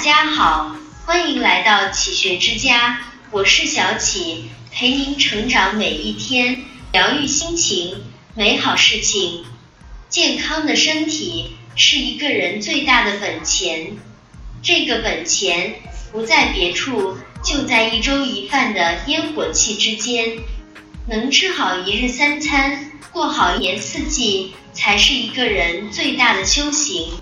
家好，欢迎来到启学之家，我是小启，陪您成长每一天，疗愈心情，美好事情。健康的身体是一个人最大的本钱，这个本钱不在别处，就在一粥一饭的烟火气之间。能吃好一日三餐，过好一年四季，才是一个人最大的修行。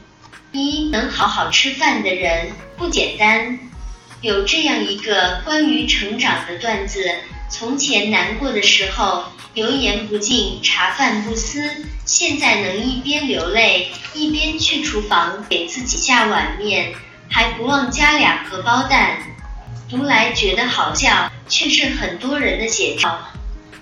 一能好好吃饭的人不简单。有这样一个关于成长的段子：从前难过的时候，油盐不进，茶饭不思；现在能一边流泪，一边去厨房给自己下碗面，还不忘加俩荷包蛋。读来觉得好笑，却是很多人的写照。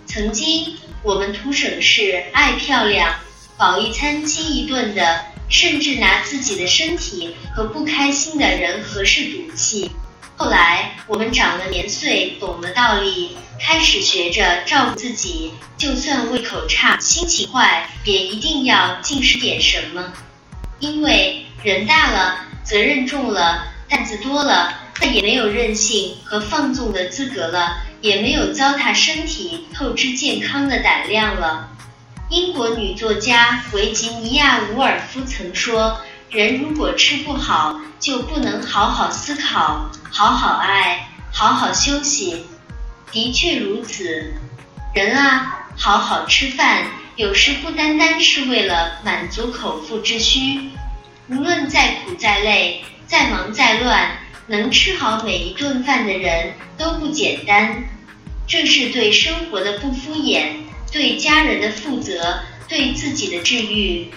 曾经我们图省事，爱漂亮，饱一餐饥一顿的。甚至拿自己的身体和不开心的人和事赌气。后来我们长了年岁，懂了道理，开始学着照顾自己。就算胃口差、心情坏，也一定要进食点什么。因为人大了，责任重了，担子多了，再也没有任性和放纵的资格了，也没有糟蹋身体、透支健康的胆量了。英国女作家维吉尼亚·伍尔夫曾说：“人如果吃不好，就不能好好思考、好好爱、好好休息。”的确如此。人啊，好好吃饭，有时不单单是为了满足口腹之需。无论再苦再累、再忙再乱，能吃好每一顿饭的人都不简单。这是对生活的不敷衍。对家人的负责，对自己的治愈。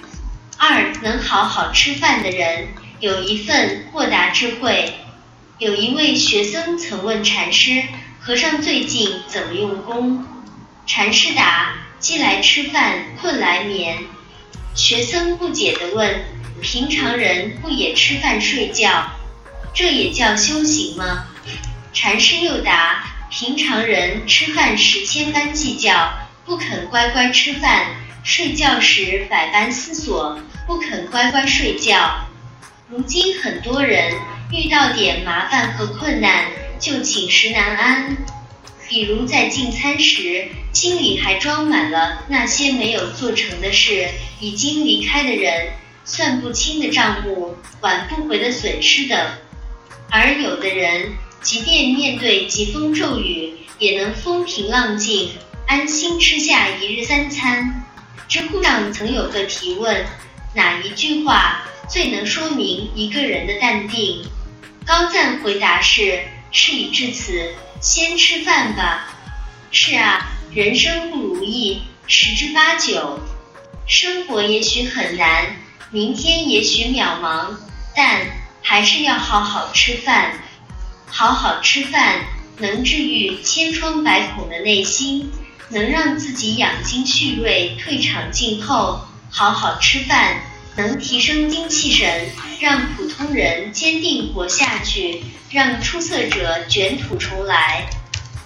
二能好好吃饭的人，有一份豁达智慧。有一位学僧曾问禅师：“和尚最近怎么用功？”禅师答：“饥来吃饭，困来眠。”学僧不解地问：“平常人不也吃饭睡觉？这也叫修行吗？”禅师又答：“平常人吃饭时千般计较。”不肯乖乖吃饭，睡觉时百般思索，不肯乖乖睡觉。如今很多人遇到点麻烦和困难就寝食难安，比如在进餐时，心里还装满了那些没有做成的事、已经离开的人、算不清的账目、挽不回的损失等。而有的人，即便面对疾风骤雨，也能风平浪静。安心吃下一日三餐。知乎上曾有个提问：哪一句话最能说明一个人的淡定？高赞回答是：事已至此，先吃饭吧。是啊，人生不如意十之八九，生活也许很难，明天也许渺茫，但还是要好好吃饭。好好吃饭，能治愈千疮百孔的内心。能让自己养精蓄锐、退场静候，好好吃饭，能提升精气神，让普通人坚定活下去，让出色者卷土重来。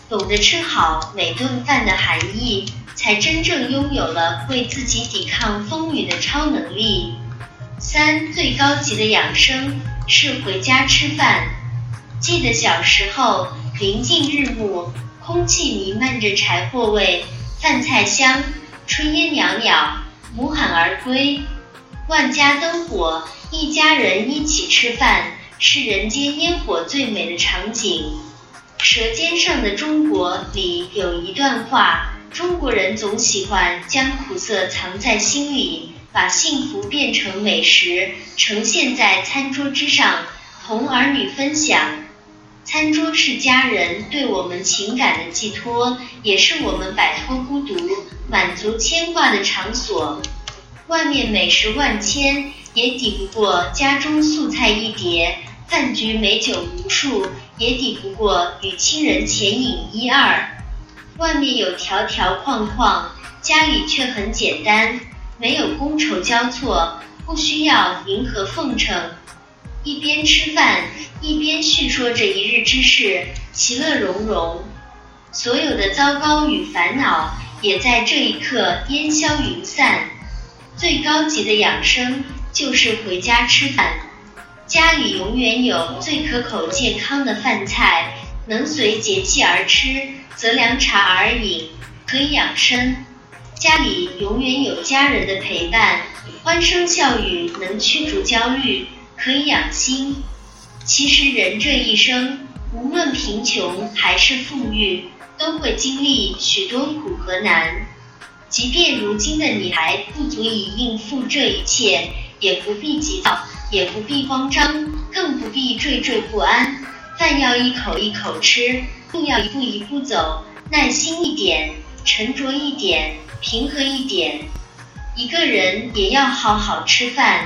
懂得吃好每顿饭的含义，才真正拥有了为自己抵抗风雨的超能力。三最高级的养生是回家吃饭。记得小时候，临近日暮。空气弥漫着柴火味，饭菜香，炊烟袅袅，母喊儿归。万家灯火，一家人一起吃饭，是人间烟火最美的场景。《舌尖上的中国》里有一段话：中国人总喜欢将苦涩藏在心里，把幸福变成美食，呈现在餐桌之上，同儿女分享。餐桌是家人对我们情感的寄托，也是我们摆脱孤独、满足牵挂的场所。外面美食万千，也抵不过家中素菜一碟；饭局美酒无数，也抵不过与亲人浅饮一二。外面有条条框框，家里却很简单，没有觥筹交错，不需要迎合奉承。一边吃饭，一边叙说着一日之事，其乐融融。所有的糟糕与烦恼，也在这一刻烟消云散。最高级的养生，就是回家吃饭。家里永远有最可口健康的饭菜，能随节气而吃，则凉茶而饮，可以养生。家里永远有家人的陪伴，欢声笑语能驱逐焦虑，可以养心。其实人这一生，无论贫穷还是富裕，都会经历许多苦和难。即便如今的你还不足以应付这一切，也不必急躁，也不必慌张，更不必惴惴不安。饭要一口一口吃，路要一步一步走，耐心一点，沉着一点。平和一点，一个人也要好好吃饭，